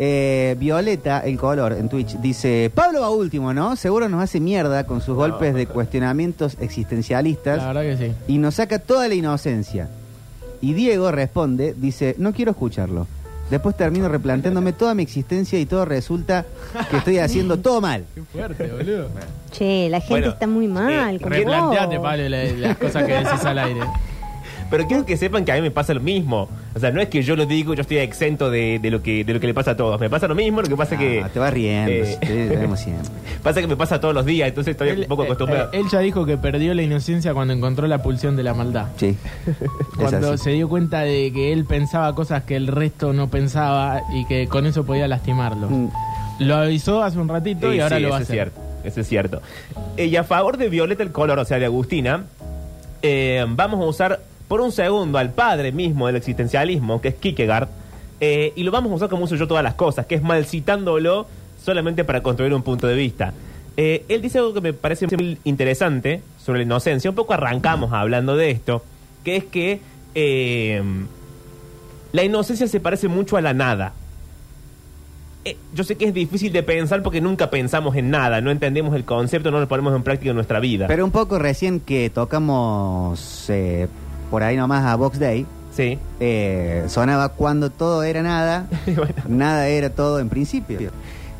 Eh, Violeta, el color, en Twitch, dice, Pablo va último, ¿no? Seguro nos hace mierda con sus golpes de cuestionamientos existencialistas La verdad que sí. y nos saca toda la inocencia. Y Diego responde, dice, no quiero escucharlo. Después termino replanteándome toda mi existencia y todo resulta que estoy haciendo todo mal. Qué fuerte, boludo. Che, la gente Bueno, está muy mal. eh, con Replanteate. Pablo, la- las cosas que decís al aire. Pero quiero que sepan que a mí me pasa lo mismo. O sea, no es que yo lo digo, yo estoy exento de, de lo que de lo que le pasa a todos. Me pasa lo mismo, lo que pasa que Ah, te vas riendo, eh, te vemos siempre. pasa que me pasa todos los días, entonces estoy un poco eh, acostumbrado. eh, él ya dijo que perdió la inocencia cuando encontró la pulsión de la maldad. Sí. Cuando se dio cuenta de que él pensaba cosas que el resto no pensaba y que con eso podía lastimarlo. Mm. Lo avisó hace un ratito y ahora sí, lo va a eso hacer. es cierto, eso es cierto. Eh, y a favor de Violeta el color, o sea, de Agustina, eh, vamos a usar por un segundo al padre mismo del existencialismo, que es Kierkegaard, eh, y lo vamos a usar como uso yo todas las cosas, que es mal citándolo solamente para construir un punto de vista. Eh, él dice algo que me parece muy interesante sobre la inocencia. Un poco arrancamos hablando de esto, que es que eh, la inocencia se parece mucho a la nada. Yo sé que es difícil de pensar porque nunca pensamos en nada, no entendemos el concepto, no lo ponemos en práctica en nuestra vida. Pero un poco recién que tocamos por ahí nomás a Box Day, sí. eh, sonaba cuando todo era nada, Bueno, nada era todo en principio.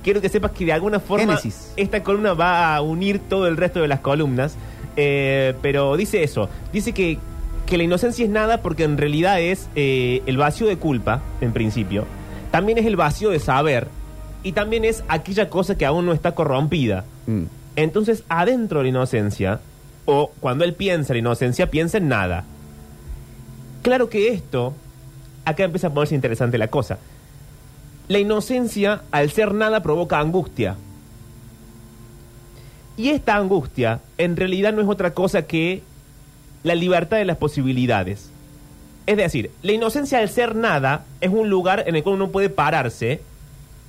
quiero que sepas que de alguna forma Génesis. esta columna va a unir todo el resto de las columnas, eh, pero dice eso, dice que, que la inocencia es nada porque en realidad es eh, el vacío de culpa, en principio, también es el vacío de saber y también es aquella cosa que aún no está corrompida. Mm. Entonces, adentro de la inocencia, o cuando él piensa en la inocencia, piensa en nada. Claro que esto, acá empieza a ponerse interesante la cosa. La inocencia, al ser nada, provoca angustia. Y esta angustia, en realidad, no es otra cosa que la libertad de las posibilidades. Es decir, la inocencia al ser nada es un lugar en el cual uno puede pararse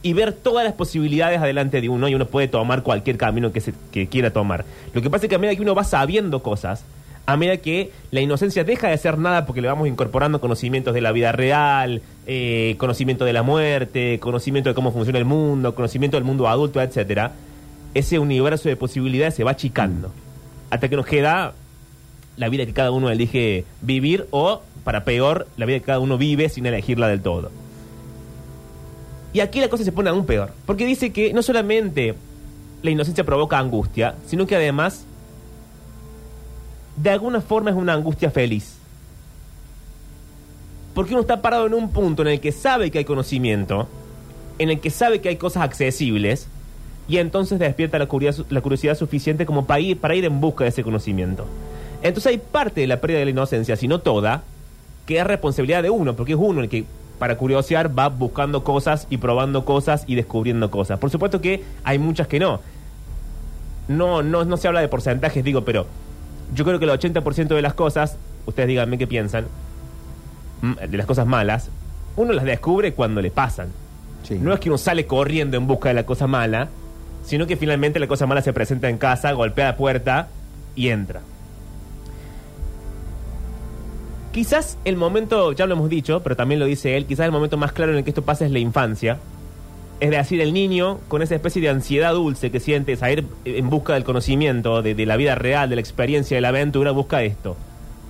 y ver todas las posibilidades adelante de uno y uno puede tomar cualquier camino que, se, que quiera tomar. Lo que pasa es que a medida que uno va sabiendo cosas, a medida que la inocencia deja de ser nada porque le vamos incorporando conocimientos de la vida real, eh, conocimiento de la muerte, conocimiento de cómo funciona el mundo, conocimiento del mundo adulto, etcétera, ese universo de posibilidades se va achicando. Hasta que nos queda la vida que cada uno elige vivir o, para peor, la vida que cada uno vive sin elegirla del todo. Y aquí la cosa se pone aún peor, porque dice que no solamente la inocencia provoca angustia, sino que además, de alguna forma es una angustia feliz. Porque uno está parado en un punto en el que sabe que hay conocimiento, en el que sabe que hay cosas accesibles, y entonces despierta la curiosidad, suficiente como para ir, para ir en busca de ese conocimiento. Entonces hay parte de la pérdida de la inocencia, si no toda, que es responsabilidad de uno, porque es uno el que para curiosear va buscando cosas y probando cosas y descubriendo cosas. Por supuesto que hay muchas que no. No, no, no se habla de porcentajes, digo, pero yo creo que el 80% de las cosas, ustedes díganme qué piensan, mm, de las cosas malas, uno las descubre cuando le pasan. Sí. No es que uno sale corriendo en busca de la cosa mala, sino que finalmente la cosa mala se presenta en casa, golpea la puerta y entra. Quizás el momento, ya lo hemos dicho, pero también lo dice él, quizás el momento más claro en el que esto pasa es la infancia. Es decir, el niño con esa especie de ansiedad dulce que sientes a ir en busca del conocimiento, de, de la vida real, de la experiencia, de la aventura, busca esto.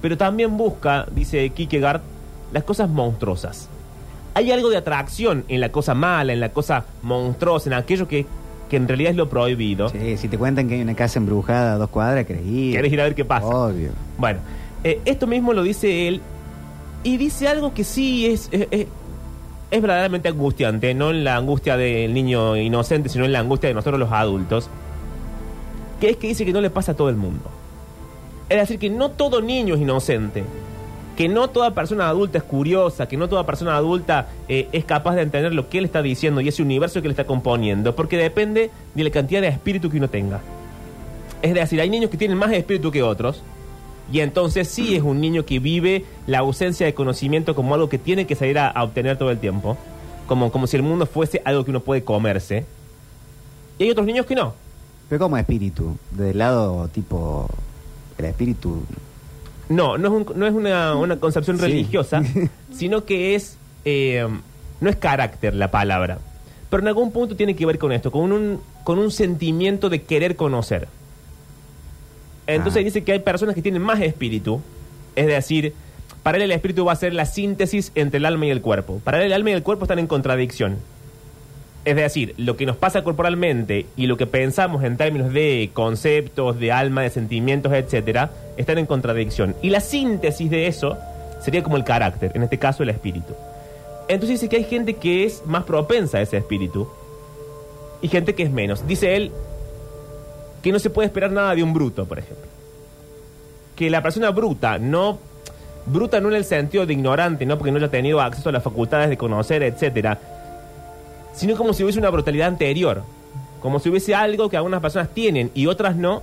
Pero también busca, dice Kierkegaard, las cosas monstruosas. Hay algo de atracción en la cosa mala, en la cosa monstruosa, en aquello que, que en realidad es lo prohibido. Sí, si te cuentan que hay una casa embrujada a dos cuadras, querés ir. Querés ir a ver qué pasa. Obvio. Bueno, eh, esto mismo lo dice él y dice algo que sí es, es, es- es verdaderamente angustiante, no en la angustia del niño inocente, sino en la angustia de nosotros los adultos, que es que dice que no le pasa a todo el mundo. Es decir, que no todo niño es inocente, que no toda persona adulta es curiosa, que no toda persona adulta eh, es capaz de entender lo que él está diciendo y ese universo que él está componiendo, porque depende de la cantidad de espíritu que uno tenga. Es decir, hay niños que tienen más espíritu que otros, y entonces sí es un niño que vive la ausencia de conocimiento como algo que tiene que salir a, a obtener todo el tiempo, como, como si el mundo fuese algo que uno puede comerse. Y hay otros niños que no. Pero como espíritu, del lado tipo, el espíritu... No, no es, un- no es una, una concepción Sí. religiosa, sino que es, eh, no es carácter la palabra. Pero en algún punto tiene que ver con esto, con un, con un sentimiento de querer conocer. Entonces Ah. dice que hay personas que tienen más espíritu, es decir, para él el espíritu va a ser la síntesis entre el alma y el cuerpo. Para él el alma y el cuerpo están en contradicción. Es decir, lo que nos pasa corporalmente y lo que pensamos en términos de conceptos, de alma, de sentimientos, etcétera, están en contradicción. Y la síntesis de eso sería como el carácter, en este caso el espíritu. Entonces dice que hay gente que es más propensa a ese espíritu y gente que es menos. Dice él que no se puede esperar nada de un bruto, por ejemplo. Que la persona bruta, no bruta no en el sentido de ignorante, no porque no haya tenido acceso a las facultades de conocer, etcétera, sino como si hubiese una brutalidad anterior, como si hubiese algo que algunas personas tienen y otras no,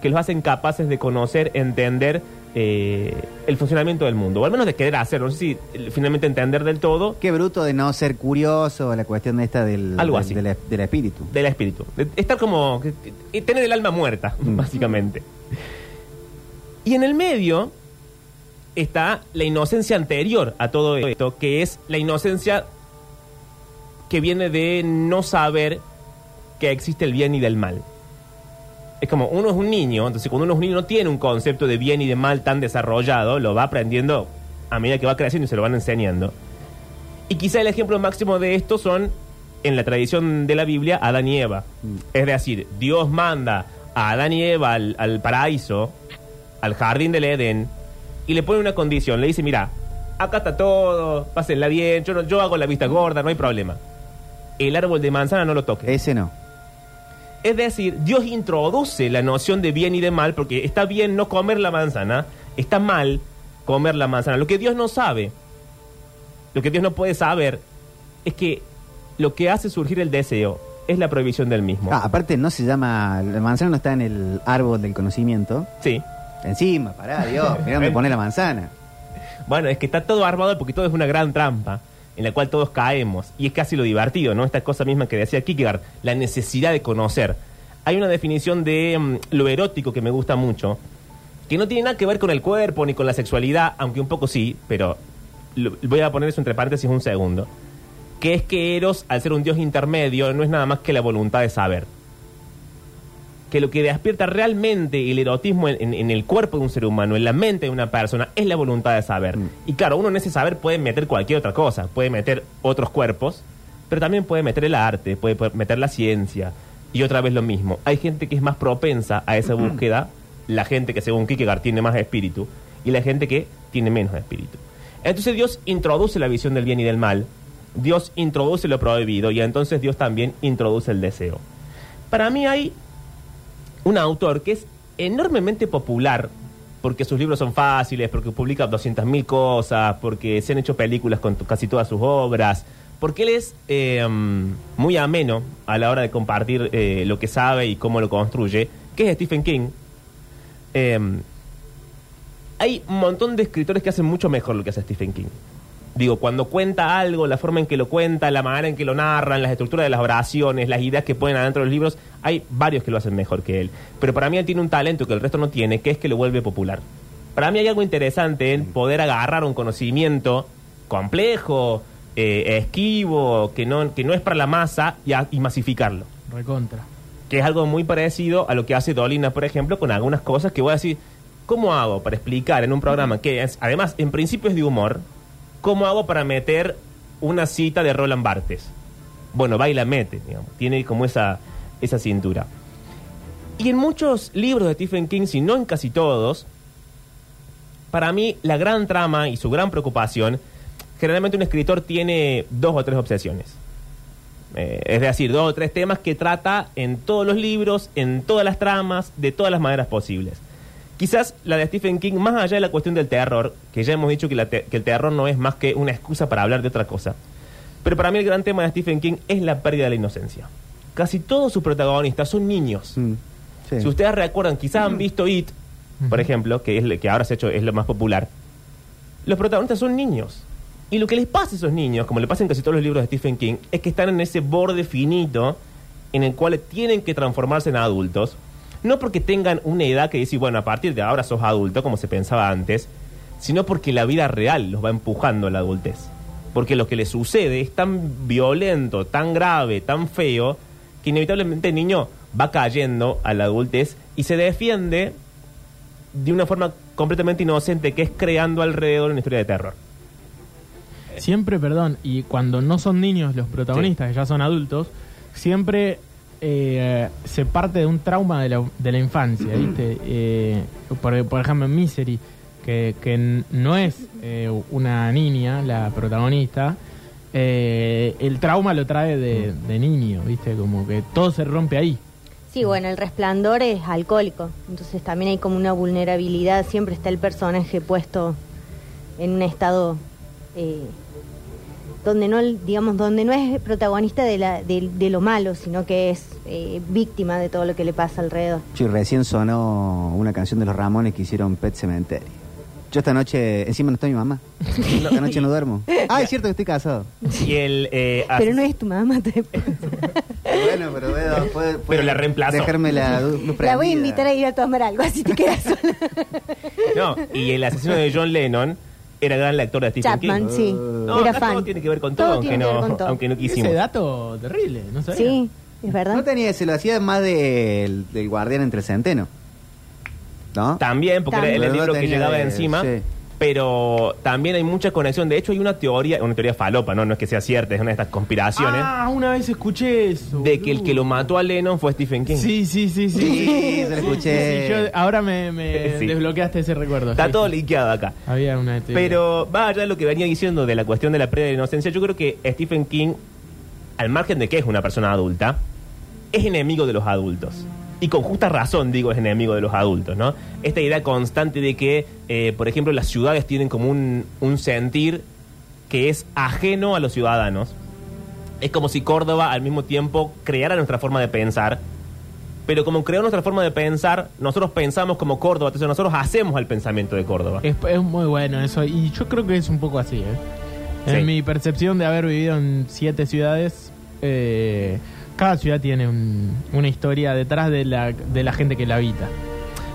que los hacen capaces de conocer, entender eh, el funcionamiento del mundo, o al menos de querer hacerlo, no sé si eh, finalmente entender del todo Qué bruto de no ser curioso, la cuestión de esta del, Algo del- así. del, del espíritu. del espíritu, de estar como, que- tener el alma muerta, Mm. básicamente. Y en el medio está la inocencia anterior a todo esto, que es la inocencia que viene de no saber que existe el bien y del mal. Es como uno es un niño, entonces cuando uno es un niño no tiene un concepto de bien y de mal tan desarrollado, lo va aprendiendo a medida que va creciendo y se lo van enseñando. Y quizá el ejemplo máximo de esto son, en la tradición de la Biblia, Adán y Eva. Mm. Es decir, Dios manda a Adán y Eva al, al paraíso, al jardín del Edén, y le pone una condición. Le dice, mira, acá está todo, pásenla bien, yo, no- yo hago la vista gorda, no hay problema. El árbol de manzana no lo toque. Ese no. Es decir, Dios introduce la noción de bien y de mal, porque está bien no comer la manzana, está mal comer la manzana. Lo que Dios no sabe, lo que Dios no puede saber, es que lo que hace surgir el deseo es la prohibición del mismo. Ah, aparte no se llama, la manzana no está en el árbol del conocimiento. Sí. Encima, pará, Dios, mirá dónde pone la manzana. Bueno, es que está todo armado porque todo es una gran trampa en la cual todos caemos. Y es casi lo divertido, ¿no? Esta cosa misma que decía Kierkegaard, la necesidad de conocer. Hay una definición de mm, lo erótico que me gusta mucho, que no tiene nada que ver con el cuerpo ni con la sexualidad, aunque un poco sí, pero voy a poner eso entre paréntesis un segundo. Que es que Eros, al ser un dios intermedio, no es nada más que la voluntad de saber que lo que despierta realmente el erotismo en, en- en el cuerpo de un ser humano, en la mente de una persona, es la voluntad de saber. Mm. Y claro, uno en ese saber puede meter cualquier otra cosa, puede meter otros cuerpos, pero también puede meter el arte, puede po- meter la ciencia. Y otra vez lo mismo, hay gente que es más propensa a esa búsqueda, la gente que según Kierkegaard tiene más espíritu, y la gente que tiene menos espíritu. Entonces Dios introduce la visión del bien y del mal, Dios introduce lo prohibido, y entonces Dios también introduce el deseo. Para mí hay un autor que es enormemente popular porque sus libros son fáciles, porque publica 200.000 cosas, porque se han hecho películas con casi todas sus obras, porque él es eh, muy ameno a la hora de compartir eh, lo que sabe y cómo lo construye, que es Stephen King. Eh, hay un montón de escritores que hacen mucho mejor lo que hace Stephen King. Digo, cuando cuenta algo, la forma en que lo cuenta, la manera en que lo narran, las estructuras de las oraciones, las ideas que ponen adentro de los libros, hay varios que lo hacen mejor que él. Pero para mí él tiene un talento que el resto no tiene, que es que lo vuelve popular. Para mí hay algo interesante en poder agarrar un conocimiento complejo, eh, esquivo, que no, que no es para la masa y, a- y masificarlo Recontra. que es algo muy parecido a lo que hace Dolina, por ejemplo, con algunas cosas que voy a decir, ¿cómo hago para explicar en un programa que es, además, en principio es de humor, cómo hago para meter una cita de Roland Barthes? Bueno, va mete, digamos, tiene como esa, esa cintura. Y en muchos libros de Stephen King, si no en casi todos, para mí la gran trama y su gran preocupación, generalmente un escritor tiene dos o tres obsesiones. Eh, es decir, dos o tres temas que trata en todos los libros, en todas las tramas, de todas las maneras posibles. Quizás la de Stephen King, más allá de la cuestión del terror, que ya hemos dicho que, la te- que el terror no es más que una excusa para hablar de otra cosa. Pero para mí el gran tema de Stephen King es la pérdida de la inocencia. Casi todos sus protagonistas son niños. Mm, sí. Si ustedes recuerdan, quizás han visto It, por ejemplo, que es lo que ahora se ha hecho es lo más popular. Los protagonistas son niños. Y lo que les pasa a esos niños, como le pasa en casi todos los libros de Stephen King, es que están en ese borde finito en el cual tienen que transformarse en adultos. No porque tengan una edad que dice, bueno, a partir de ahora sos adulto, como se pensaba antes, sino porque la vida real los va empujando a la adultez. Porque lo que le sucede es tan violento, tan grave, tan feo, que inevitablemente el niño va cayendo a la adultez y se defiende de una forma completamente inocente, que es creando alrededor una historia de terror. Siempre, perdón, y cuando no son niños los protagonistas, que ya son adultos, siempre eh, se parte de un trauma de la, de la infancia, ¿viste? Eh, por, ejemplo, en Misery, que, que no es eh, una niña la protagonista, eh, el trauma lo trae de, de niño, ¿viste? Como que todo se rompe ahí. Sí, bueno, el resplandor es alcohólico, entonces también hay como una vulnerabilidad, siempre está el personaje puesto en un estado eh, donde no, digamos, donde no es protagonista de, la, de, de lo malo, sino que es eh, víctima de todo lo que le pasa alrededor. Sí, recién sonó una canción de los Ramones que hicieron Pet Cemetery. Yo esta noche, encima no está mi mamá. Esta noche no duermo. Ah, es cierto que estoy casado. Y el, eh, Pero no es tu mamá, te- Bueno, pero puedo, puedo- puedo la reemplazó. Dejarme la luz la voy a invitar a ir a tomar algo, así te quedas sola. No, y el asesino de John Lennon era gran lector de Stephen Chapman, King. sí, No, era acá fan. todo tiene que ver con todo, aunque, tiene que ver no, con todo. aunque no quisimos. Ese dato terrible, ¿no sabía? Sí, es verdad. No tenía ese, lo hacía más del, del guardián entre el centeno. ¿No? También, porque era el libro que llegaba de- encima. sí. Pero también hay mucha conexión. De hecho, hay una teoría, una teoría falopa, ¿no? No es que sea cierta, es una de estas conspiraciones. Ah, una vez escuché eso. de que el que lo mató a Lennon fue Stephen King. Sí, sí, sí, sí. Sí, se lo escuché. Sí, yo- ahora me, me Sí. desbloqueaste ese recuerdo. Está todo sí. linkeado acá. Había una teoría. Pero va allá de lo que venía diciendo de la cuestión de la pérdida de inocencia. Yo creo que Stephen King, al margen de que es una persona adulta, es enemigo de los adultos. Y con justa razón digo es enemigo de los adultos, ¿no? Esta idea constante de que, eh, por ejemplo, las ciudades tienen como un, un sentir que es ajeno a los ciudadanos. Es como si Córdoba al mismo tiempo creara nuestra forma de pensar, pero como creó nuestra forma de pensar, nosotros pensamos como Córdoba, entonces nosotros hacemos el pensamiento de Córdoba. Es, es muy bueno eso. Y yo creo que es un poco así, ¿eh? En Sí. mi percepción de haber vivido en siete ciudades, eh, cada ciudad tiene un- una historia detrás de la, de la gente que la habita.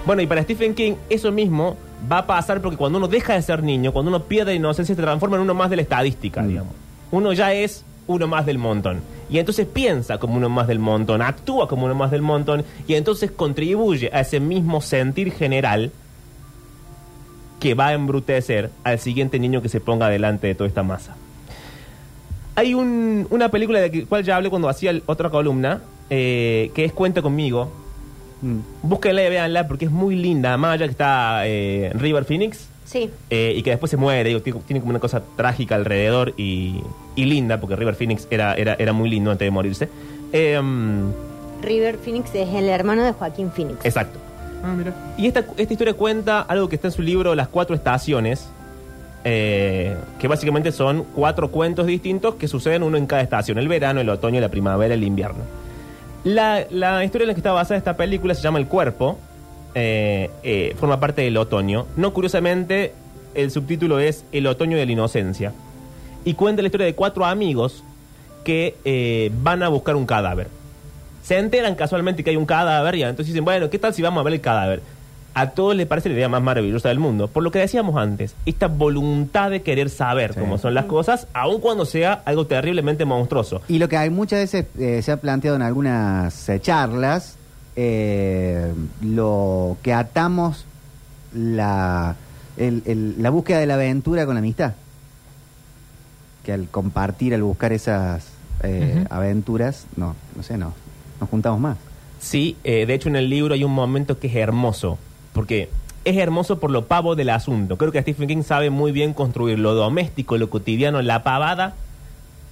Bueno, y para Stephen King eso mismo va a pasar porque cuando uno deja de ser niño, cuando uno pierde inocencia, se transforma en uno más de la estadística, Mm. digamos. Uno ya es uno más del montón. Y entonces piensa como uno más del montón, actúa como uno más del montón, y entonces contribuye a ese mismo sentir general que va a embrutecer al siguiente niño que se ponga delante de toda esta masa. Hay un- una película de la cual ya hablé cuando hacía el- otra columna, eh, que es Cuenta conmigo, Mm. Búsquenla y véanla porque es muy linda. Allá que está eh, River Phoenix Sí, eh, y que después se muere, digo, tiene, tiene como una cosa trágica alrededor y, y linda, porque River Phoenix era, era, era muy lindo antes de morirse. Eh, River Phoenix es el hermano de Joaquín Phoenix. exacto. Ah, mira. Y esta, esta historia cuenta algo que está en su libro Las Cuatro Estaciones, eh, que básicamente son cuatro cuentos distintos que suceden uno en cada estación, el verano, el otoño, la primavera, el invierno. La, historia en la que está basada esta película se llama El Cuerpo, eh, eh, forma parte del otoño. No curiosamente, el subtítulo es El otoño de la inocencia. Y cuenta la historia de cuatro amigos que van a buscar un cadáver. Se enteran casualmente que hay un cadáver y entonces dicen, bueno, ¿qué tal si vamos a ver el cadáver? A todos les parece la idea más maravillosa del mundo. Por lo que decíamos antes, esta voluntad de querer saber Sí. cómo son las cosas, aun cuando sea algo terriblemente monstruoso. Y lo que hay muchas veces eh, se ha planteado en algunas eh, charlas, eh, lo que atamos la, el- el- la búsqueda de la aventura con la amistad. Que al compartir, al buscar esas eh, aventuras, no, no sé, no, nos juntamos más. Sí, de hecho en el libro hay un momento que es hermoso, porque es hermoso por lo pavo del asunto. Creo que Stephen King sabe muy bien construir lo doméstico, lo cotidiano, la pavada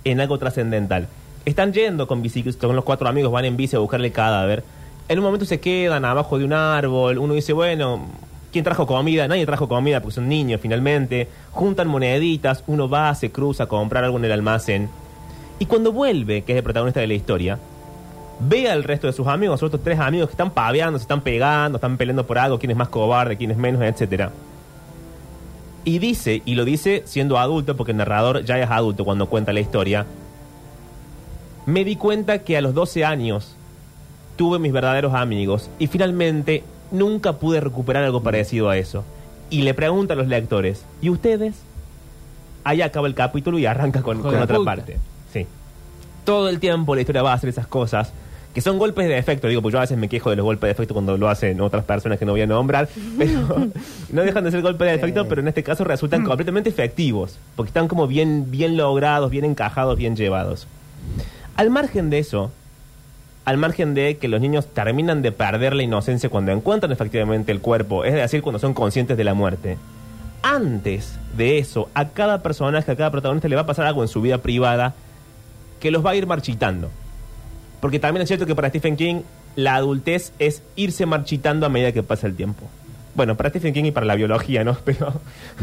en algo trascendental. Están yendo con bicicleta, con los cuatro amigos, van en bici a buscarle el cadáver. En un momento se quedan abajo de un árbol, uno dice, bueno, ¿quién trajo comida? Nadie trajo comida porque son niños finalmente. Juntan moneditas, uno va, se cruza a comprar algo en el almacén. Y cuando vuelve, que es el protagonista de la historia, ve al resto de sus amigos, otros tres amigos que están paveando, se están pegando, están peleando por algo, quién es más cobarde, quién es menos, etcétera. Y dice, y lo dice siendo adulto, porque el narrador ya es adulto cuando cuenta la historia, me di cuenta que a los 12 años tuve mis verdaderos amigos y finalmente nunca pude recuperar algo parecido a eso. Y le pregunta a los lectores, ¿y ustedes? ahí acaba el capítulo y arranca con, otra puta. parte. Sí. Todo el tiempo la historia va a hacer esas cosas que son golpes de efecto. Digo, pues yo a veces me quejo de los golpes de efecto cuando lo hacen otras personas que no voy a nombrar, pero no dejan de ser golpes de efecto, pero en este caso resultan completamente efectivos, porque están como bien, bien logrados, bien encajados, bien llevados. Al margen de eso, al margen de que los niños terminan de perder la inocencia cuando encuentran efectivamente el cuerpo, es decir, cuando son conscientes de la muerte, antes de eso, a cada personaje, a cada protagonista le va a pasar algo en su vida privada que los va a ir marchitando. Porque también es cierto que para Stephen King la adultez es irse marchitando a medida que pasa el tiempo. Bueno, para Stephen King y para la biología, ¿no? Pero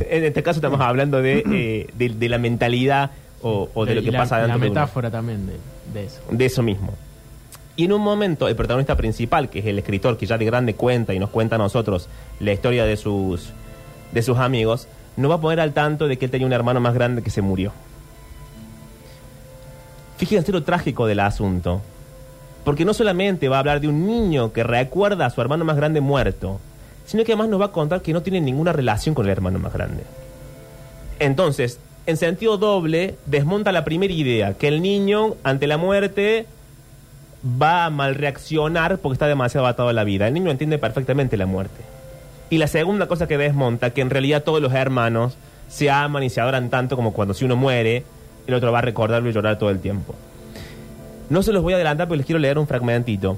en este caso estamos hablando de, eh, de, de la mentalidad o, o de lo que la- pasa La dentro de uno metáfora también de, de eso. de eso mismo. Y en un momento, el protagonista principal, que es el escritor que ya de grande cuenta y nos cuenta a nosotros la historia de sus, de sus amigos, nos va a poner al tanto de que él tenía un hermano más grande que se murió. Fíjense lo trágico del asunto. Porque no solamente va a hablar de un niño que recuerda a su hermano más grande muerto, sino que además nos va a contar que no tiene ninguna relación con el hermano más grande. Entonces, en sentido doble, desmonta la primera idea, que el niño, ante la muerte, va a mal reaccionar porque está demasiado atado a la vida. El niño entiende perfectamente la muerte. Y la segunda cosa que desmonta, que en realidad todos los hermanos se aman y se adoran tanto como cuando si uno muere, el otro va a recordarlo y llorar todo el tiempo. No se los voy a adelantar porque les quiero leer un fragmentito.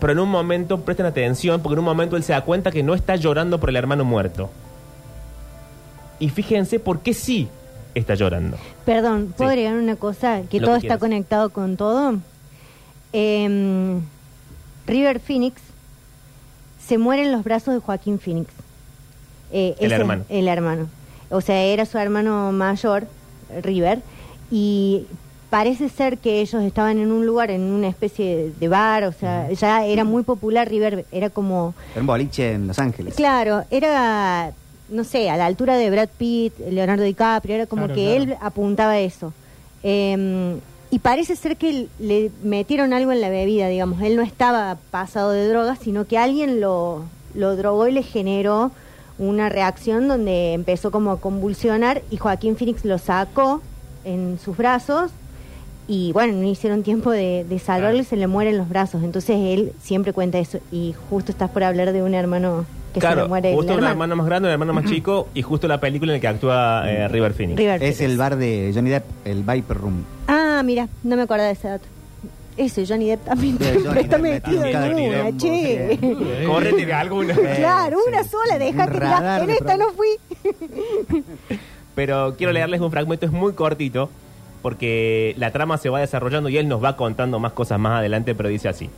Pero en un momento, presten atención, porque en un momento él se da cuenta que no está llorando por el hermano muerto. Y fíjense por qué sí está llorando. Perdón, ¿puedo Sí. agregar una cosa? Que Lo todo que está conectado con todo. Em, River Phoenix se muere en los brazos de Joaquín Phoenix. Eh, El ese hermano. El hermano. O sea, era su hermano mayor, River, y parece ser que ellos estaban en un lugar, en una especie de bar, o sea, ya era muy popular River, era como Era un boliche en Los Ángeles. Claro, era, no sé, a la altura de Brad Pitt, Leonardo DiCaprio, era como Claro, que claro. él apuntaba a eso. Eh, y parece ser que le metieron algo en la bebida, digamos. Él no estaba pasado de drogas, sino que alguien lo, lo drogó y le generó una reacción donde empezó como a convulsionar y Joaquín Phoenix lo sacó en sus brazos y bueno, no hicieron tiempo de, de salvarlo y se le mueren los brazos. Entonces él siempre cuenta eso y justo estás por hablar de un hermano que se claro, le muere. el justo un hermano. hermano más grande, un hermano más chico y justo la película en la que actúa eh, River Phoenix. River Es Phoenix. el bar de Johnny Depp, el Viper Room. Ah, mira, no me acordaba de ese dato. Ese Johnny Depp también Sí, Johnny está Depp metido en una, Depp, che. sí. Córrete de alguna. Claro, una sí. sola, Un deja que radar en esta no fui. Pero quiero leerles un fragmento, es muy cortito, porque la trama se va desarrollando y él nos va contando más cosas más adelante, pero dice así.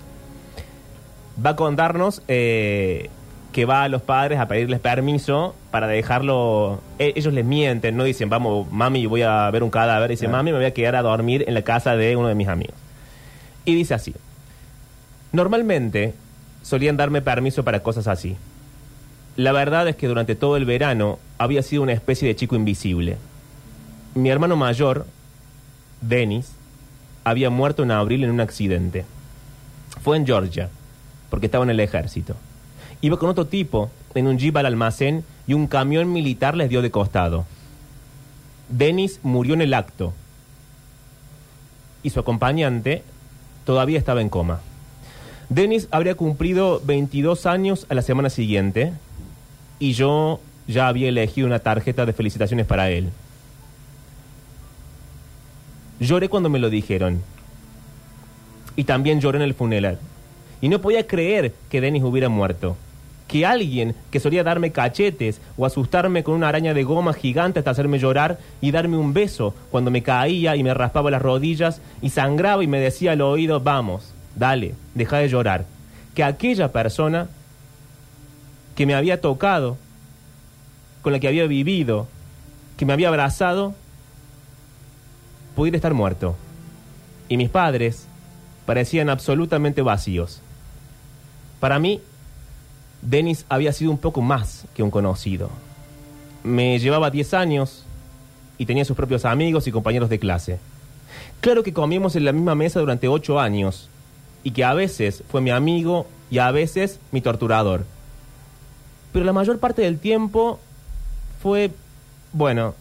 Va a contarnos eh, que va a los padres a pedirles permiso para dejarlo... e- ellos les mienten, no dicen, vamos, mami, voy a ver un cadáver. Dice, Claro. mami, me voy a quedar a dormir en la casa de uno de mis amigos. Y dice así. Normalmente solían darme permiso para cosas así. La verdad es que durante todo el verano había sido una especie de chico invisible. Mi hermano mayor, Dennis, había muerto en abril en un accidente. Fue en Georgia, porque estaba en el ejército. Iba con otro tipo en un jeep al almacén y un camión militar les dio de costado. Dennis murió en el acto y su acompañante todavía estaba en coma. Dennis habría cumplido 22 años a la semana siguiente y yo ya había elegido una tarjeta de felicitaciones para él. Lloré cuando me lo dijeron. Y también lloré en el funeral. Y no podía creer que Dennis hubiera muerto. Que alguien que solía darme cachetes o asustarme con una araña de goma gigante hasta hacerme llorar y darme un beso cuando me caía y me raspaba las rodillas y sangraba y me decía al oído, vamos, dale, deja de llorar. Que aquella persona que me había tocado, con la que había vivido, que me había abrazado, pudiera estar muerto. Y mis padres parecían absolutamente vacíos. Para mí, Dennis había sido un poco más que un conocido. Me llevaba 10 años y tenía sus propios amigos y compañeros de clase. Claro que comíamos en la misma mesa durante 8 años y que a veces fue mi amigo y a veces mi torturador. Pero la mayor parte del tiempo fue, bueno,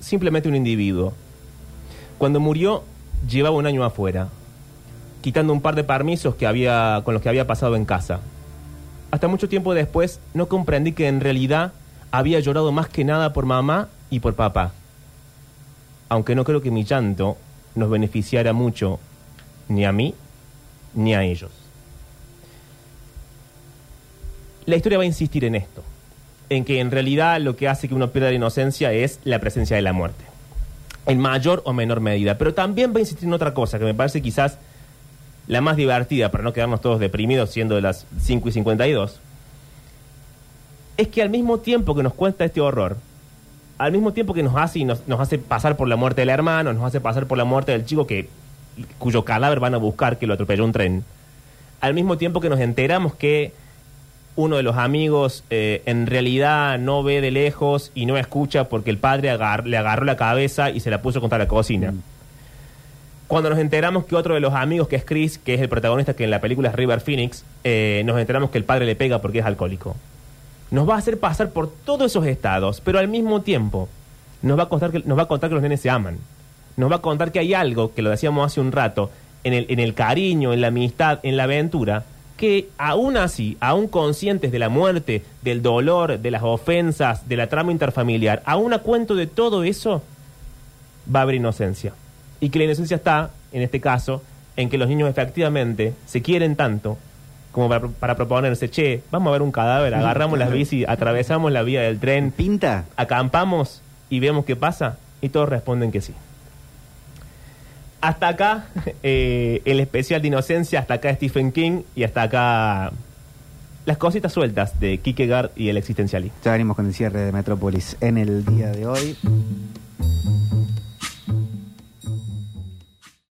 simplemente un individuo. Cuando murió, llevaba un año afuera, quitando un par de permisos que había, con los que había pasado en casa. Hasta mucho tiempo después no comprendí que en realidad había llorado más que nada por mamá y por papá. Aunque no creo que mi llanto nos beneficiara mucho ni a mí ni a ellos. La historia va a insistir en esto, en que en realidad lo que hace que uno pierda la inocencia es la presencia de la muerte, en mayor o menor medida. Pero también va a insistir en otra cosa que me parece quizás la más divertida, para no quedarnos todos deprimidos siendo de las 5 y 52, es que al mismo tiempo que nos cuenta este horror, al mismo tiempo que nos hace y nos, nos hace pasar por la muerte del hermano, nos hace pasar por la muerte del chico que cuyo cadáver van a buscar que lo atropelló un tren, al mismo tiempo que nos enteramos que uno de los amigos eh, en realidad no ve de lejos y no escucha porque el padre agar- le agarró la cabeza y se la puso contra la cocina. Cuando nos enteramos que otro de los amigos, que es Chris, que es el protagonista que en la película es River Phoenix, eh, nos enteramos que el padre le pega porque es alcohólico. Nos va a hacer pasar por todos esos estados, pero al mismo tiempo nos va a, contar que, nos va a contar que los nenes se aman. Nos va a contar que hay algo, que lo decíamos hace un rato, en el, en el cariño, en la amistad, en la aventura, que aún así, aún conscientes de la muerte, del dolor, de las ofensas, de la trama interfamiliar, aún a cuento de todo eso, va a haber inocencia. Y que la inocencia está, en este caso, en que los niños efectivamente se quieren tanto como para, para proponerse, che, vamos a ver un cadáver, agarramos las bici, atravesamos la vía del tren, ¿Pinta? acampamos y vemos qué pasa, y todos responden que sí. Hasta acá eh, el especial de inocencia, hasta acá Stephen King y hasta acá las cositas sueltas de Kierkegaard y el existencialismo. Ya venimos con el cierre de Metrópolis en el día de hoy.